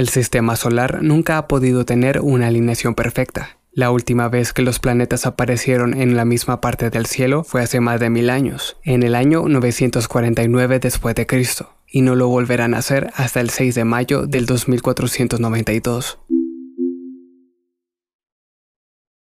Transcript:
El sistema solar nunca ha podido tener una alineación perfecta. La última vez que los planetas aparecieron en la misma parte del cielo fue hace más de mil años, en el año 949 después de Cristo, y no lo volverán a hacer hasta el 6 de mayo del 2492.